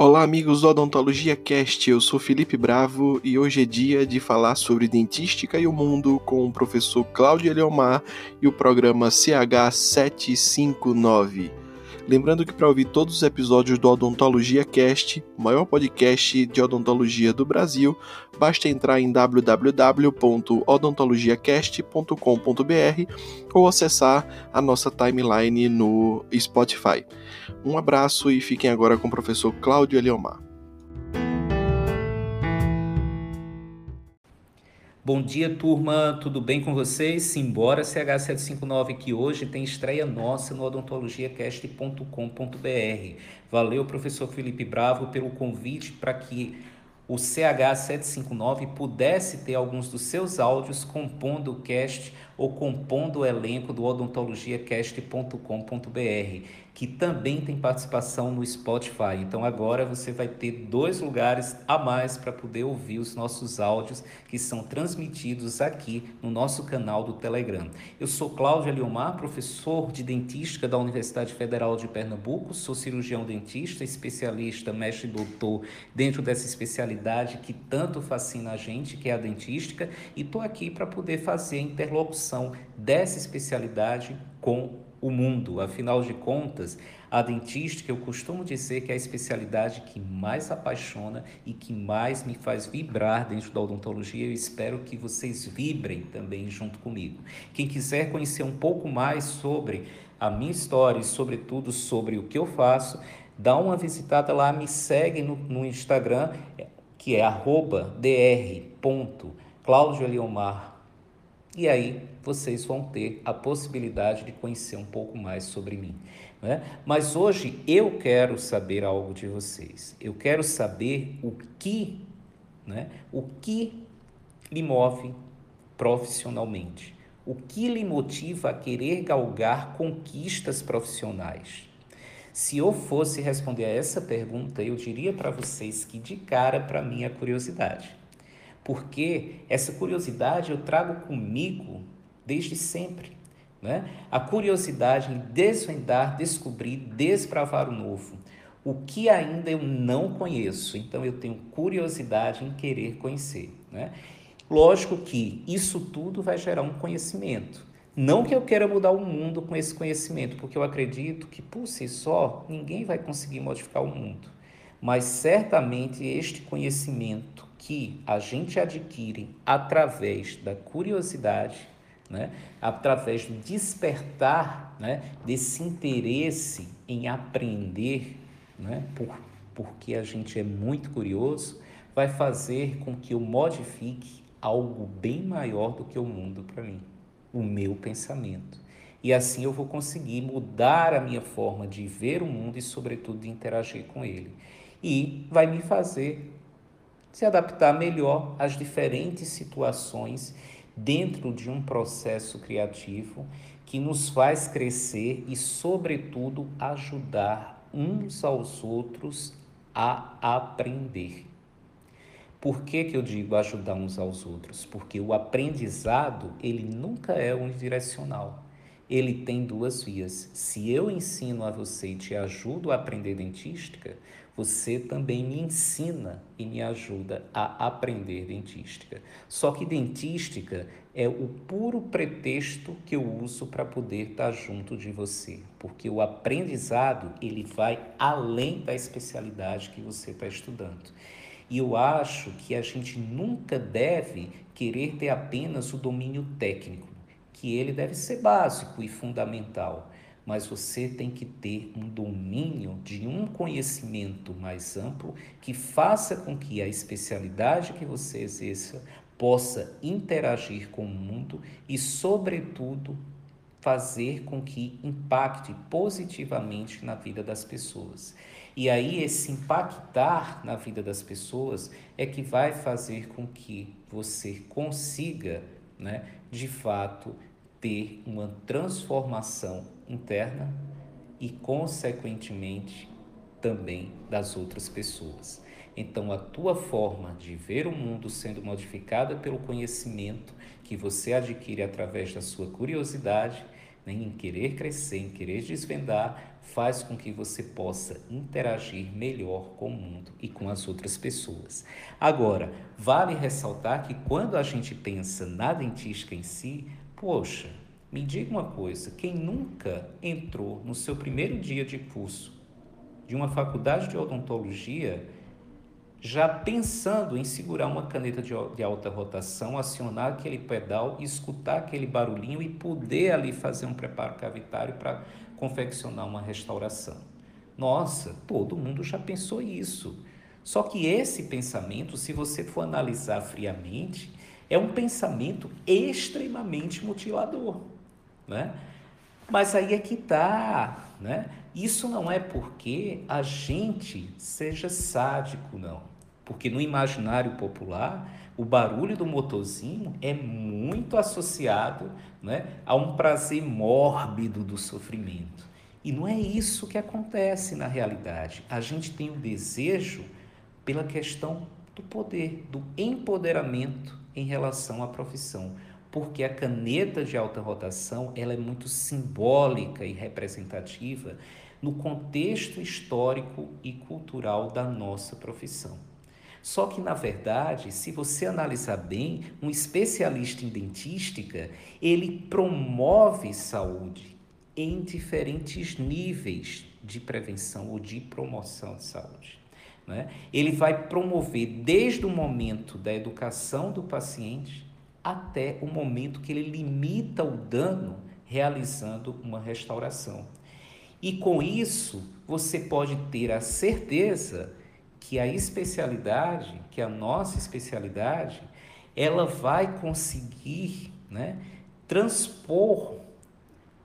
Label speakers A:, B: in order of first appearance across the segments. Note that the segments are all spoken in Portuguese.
A: Olá, amigos do Odontologia Cast. Eu sou Felipe Bravo e hoje é dia de falar sobre dentística e o mundo com o professor Cláudio Eliomar e o programa CH759. Lembrando que para ouvir todos os episódios do Odontologia Cast, o maior podcast de odontologia do Brasil, basta entrar em www.odontologiacast.com.br ou acessar a nossa timeline no Spotify. Um abraço e fiquem agora com o professor Cláudio Eliomar.
B: Bom dia, turma. Tudo bem com vocês? Simbora CH759 que hoje tem estreia nossa no odontologiacast.com.br. Valeu, professor Felipe Bravo, pelo convite para que o CH759 pudesse ter alguns dos seus áudios compondo o cast ou compondo o elenco do odontologiacast.com.br que também tem participação no Spotify. Então agora você vai ter dois lugares a mais para poder ouvir os nossos áudios que são transmitidos aqui no nosso canal do Telegram. Eu sou Cláudio Eliomar, professor de dentística da Universidade Federal de Pernambuco, sou cirurgião dentista, especialista, mestre e doutor dentro dessa especialidade que tanto fascina a gente, que é a dentística, e estou aqui para poder fazer a interlocução dessa especialidade com o mundo. Afinal de contas, a dentística eu costumo dizer que é a especialidade que mais apaixona e que mais me faz vibrar dentro da odontologia. Eu espero que vocês vibrem também junto comigo. Quem quiser conhecer um pouco mais sobre a minha história e, sobretudo, sobre o que eu faço, dá uma visitada lá, me segue no, no Instagram, que é arroba dr.claudioleomar e aí vocês vão ter a possibilidade de conhecer um pouco mais sobre mim. Né? Mas hoje eu quero saber algo de vocês. Eu quero saber o que, né? o que lhe move profissionalmente. O que lhe motiva a querer galgar conquistas profissionais? Se eu fosse responder a essa pergunta, eu diria para vocês que de cara para mim é curiosidade porque essa curiosidade eu trago comigo desde sempre. Né? A curiosidade em desvendar, descobrir, desbravar o novo. O que ainda eu não conheço, então eu tenho curiosidade em querer conhecer. Né? Lógico que isso tudo vai gerar um conhecimento. Não que eu queira mudar o mundo com esse conhecimento, porque eu acredito que por si só ninguém vai conseguir modificar o mundo. Mas certamente este conhecimento que a gente adquire através da curiosidade, né? através do despertar né? desse interesse em aprender, né? Por, porque a gente é muito curioso, vai fazer com que eu modifique algo bem maior do que o mundo para mim, o meu pensamento. E assim eu vou conseguir mudar a minha forma de ver o mundo e, sobretudo, de interagir com ele. E vai me fazer se adaptar melhor às diferentes situações dentro de um processo criativo que nos faz crescer e, sobretudo, ajudar uns aos outros a aprender. Por que, que eu digo ajudar uns aos outros? Porque o aprendizado, ele nunca é unidirecional. Ele tem duas vias. Se eu ensino a você e te ajudo a aprender dentística, você também me ensina e me ajuda a aprender dentística. Só que dentística é o puro pretexto que eu uso para poder estar junto de você, porque o aprendizado ele vai além da especialidade que você está estudando. E eu acho que a gente nunca deve querer ter apenas o domínio técnico, que ele deve ser básico e fundamental mas você tem que ter um domínio de um conhecimento mais amplo que faça com que a especialidade que você exerça possa interagir com o mundo e, sobretudo, fazer com que impacte positivamente na vida das pessoas. E aí, esse impactar na vida das pessoas é que vai fazer com que você consiga, né, de fato, ter uma transformação interna e, consequentemente, também das outras pessoas. Então, a tua forma de ver o mundo sendo modificada pelo conhecimento que você adquire através da sua curiosidade, né, em querer crescer, em querer desvendar, faz com que você possa interagir melhor com o mundo e com as outras pessoas. Agora, vale ressaltar que quando a gente pensa na dentística em si, poxa, me diga uma coisa: quem nunca entrou no seu primeiro dia de curso de uma faculdade de odontologia já pensando em segurar uma caneta de, alta rotação, acionar aquele pedal, escutar aquele barulhinho e poder ali fazer um preparo cavitário para confeccionar uma restauração. Nossa, todo mundo já pensou isso. Só que esse pensamento, se você for analisar friamente, é um pensamento extremamente mutilador, né? Mas aí é que tá, né? Isso não é porque a gente seja sádico, não. Porque no imaginário popular, o barulho do motorzinho é muito associado né, a um prazer mórbido do sofrimento. E não é isso que acontece na realidade. A gente tem o desejo pela questão do poder, do empoderamento em relação à profissão porque a caneta de alta rotação ela é muito simbólica e representativa no contexto histórico e cultural da nossa profissão. Só que, na verdade, se você analisar bem, um especialista em dentística, ele promove saúde em diferentes níveis de prevenção ou de promoção de saúde. Né? Ele vai promover desde o momento da educação do paciente até o momento que ele limita o dano realizando uma restauração. E com isso, você pode ter a certeza que a especialidade, que a nossa especialidade, ela vai conseguir né, transpor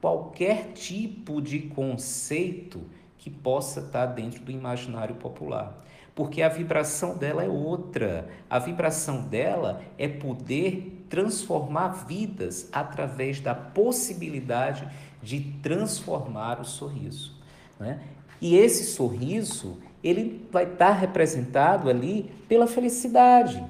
B: qualquer tipo de conceito que possa estar dentro do imaginário popular. Porque a vibração dela é outra. A vibração dela é poder transformar vidas através da possibilidade de transformar o sorriso. Né? E esse sorriso, ele vai estar representado ali pela felicidade,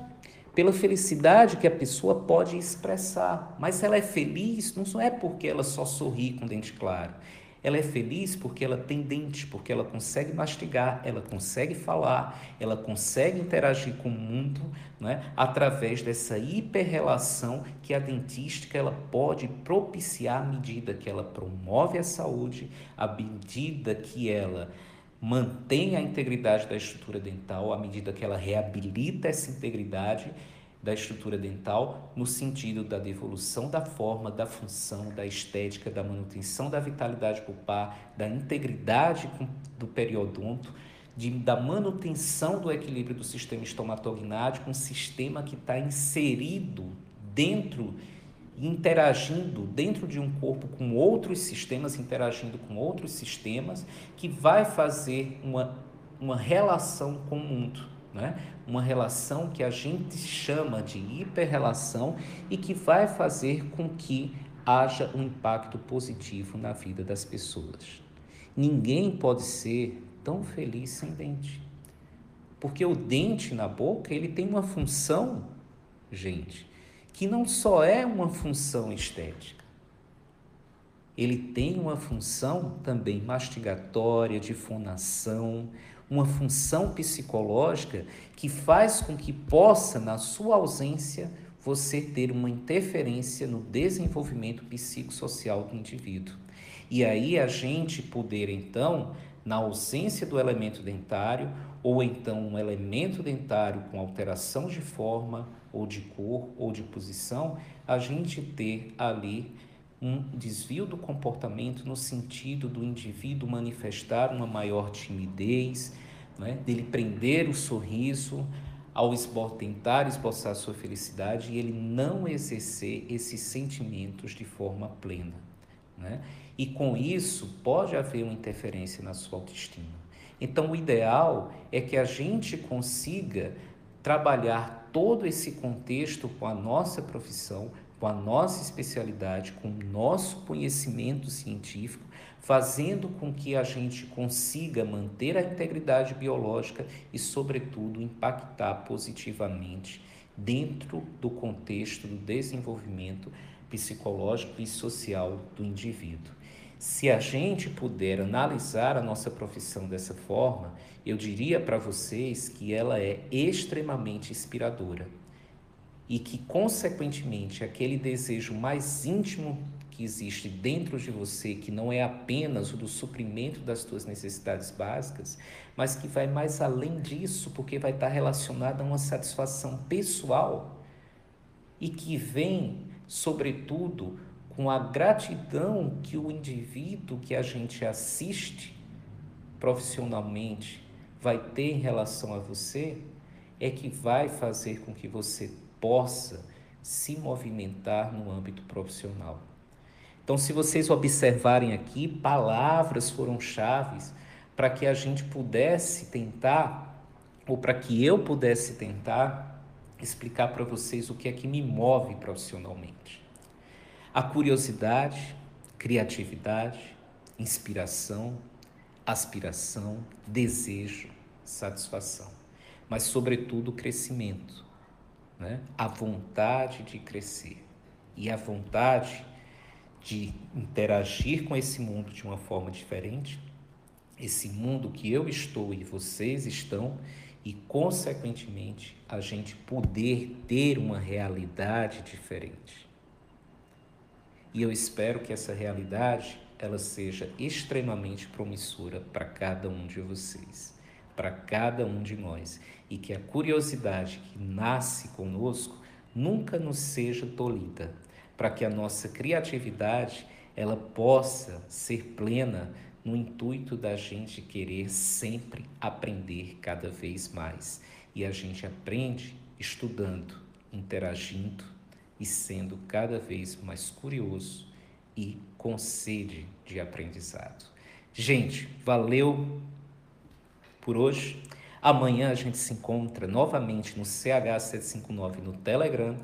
B: pela felicidade que a pessoa pode expressar. Mas ela é feliz não é porque ela só sorri com dente claro. Ela é feliz porque ela tem dente, porque ela consegue mastigar, ela consegue falar, ela consegue interagir com o mundo né, através dessa hiperrelação que a dentística ela pode propiciar à medida que ela promove a saúde, à medida que ela mantém a integridade da estrutura dental, à medida que ela reabilita essa integridade da estrutura dental no sentido da devolução da forma, da função, da estética, da manutenção da vitalidade pulpar, da integridade do periodonto, de, da manutenção do equilíbrio do sistema estomatognático, um sistema que está inserido dentro, interagindo dentro de um corpo com outros sistemas, interagindo com outros sistemas, que vai fazer uma, uma relação com o mundo né? uma relação que a gente chama de hiperrelação e que vai fazer com que haja um impacto positivo na vida das pessoas. Ninguém pode ser tão feliz sem dente. Porque o dente na boca, ele tem uma função, gente, que não só é uma função estética. Ele tem uma função também mastigatória, de fonação, uma função psicológica que faz com que possa, na sua ausência, você ter uma interferência no desenvolvimento psicossocial do indivíduo. E aí a gente poder, então, na ausência do elemento dentário, ou então um elemento dentário com alteração de forma, ou de cor, ou de posição, a gente ter ali um desvio do comportamento no sentido do indivíduo manifestar uma maior timidez, né? dele prender o sorriso ao esbo tentar esboçar sua felicidade e ele não exercer esses sentimentos de forma plena. Né? E com isso pode haver uma interferência na sua autoestima. Então, o ideal é que a gente consiga trabalhar todo esse contexto com a nossa profissão, com a nossa especialidade, com o nosso conhecimento científico, fazendo com que a gente consiga manter a integridade biológica e, sobretudo, impactar positivamente dentro do contexto do desenvolvimento psicológico e social do indivíduo. Se a gente puder analisar a nossa profissão dessa forma, eu diria para vocês que ela é extremamente inspiradora e que, consequentemente, aquele desejo mais íntimo que existe dentro de você, que não é apenas o do suprimento das suas necessidades básicas, mas que vai mais além disso, porque vai estar relacionado a uma satisfação pessoal e que vem, sobretudo, com a gratidão que o indivíduo que a gente assiste profissionalmente vai ter em relação a você, é que vai fazer com que você possa se movimentar no âmbito profissional. Então, se vocês observarem aqui, palavras foram chaves para que a gente pudesse tentar, ou para que eu pudesse tentar, explicar para vocês o que é que me move profissionalmente. A curiosidade, criatividade, inspiração, aspiração, desejo, satisfação, mas, sobretudo, o crescimento, né? a vontade de crescer e a vontade de interagir com esse mundo de uma forma diferente, esse mundo que eu estou e vocês estão, e, consequentemente, a gente poder ter uma realidade diferente. E eu espero que essa realidade ela seja extremamente promissora para cada um de vocês, para cada um de nós, e que a curiosidade que nasce conosco nunca nos seja tolhida, para que a nossa criatividade ela possa ser plena no intuito da gente querer sempre aprender cada vez mais. E a gente aprende estudando, interagindo, e sendo cada vez mais curioso e com sede de aprendizado. Gente, valeu por hoje. Amanhã a gente se encontra novamente no CH759 no Telegram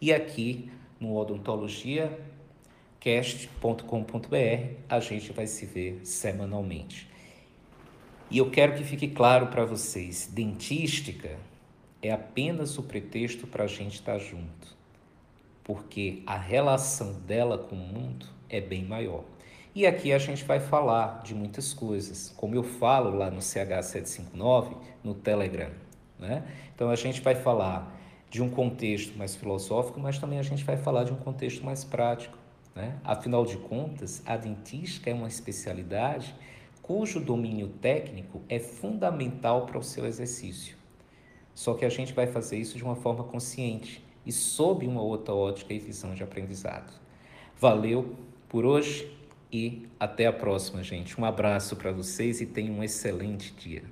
B: e aqui no odontologiacast.com.br a gente vai se ver semanalmente. E eu quero que fique claro para vocês: dentística é apenas o pretexto para a gente estar junto porque a relação dela com o mundo é bem maior. E aqui a gente vai falar de muitas coisas, como eu falo lá no CH759, no Telegram. Né? Então a gente vai falar de um contexto mais filosófico, mas também a gente vai falar de um contexto mais prático. Né? Afinal de contas, a dentística é uma especialidade cujo domínio técnico é fundamental para o seu exercício. Só que a gente vai fazer isso de uma forma consciente e sob uma outra ótica e visão de aprendizado. Valeu por hoje e até a próxima, gente. Um abraço para vocês e tenham um excelente dia.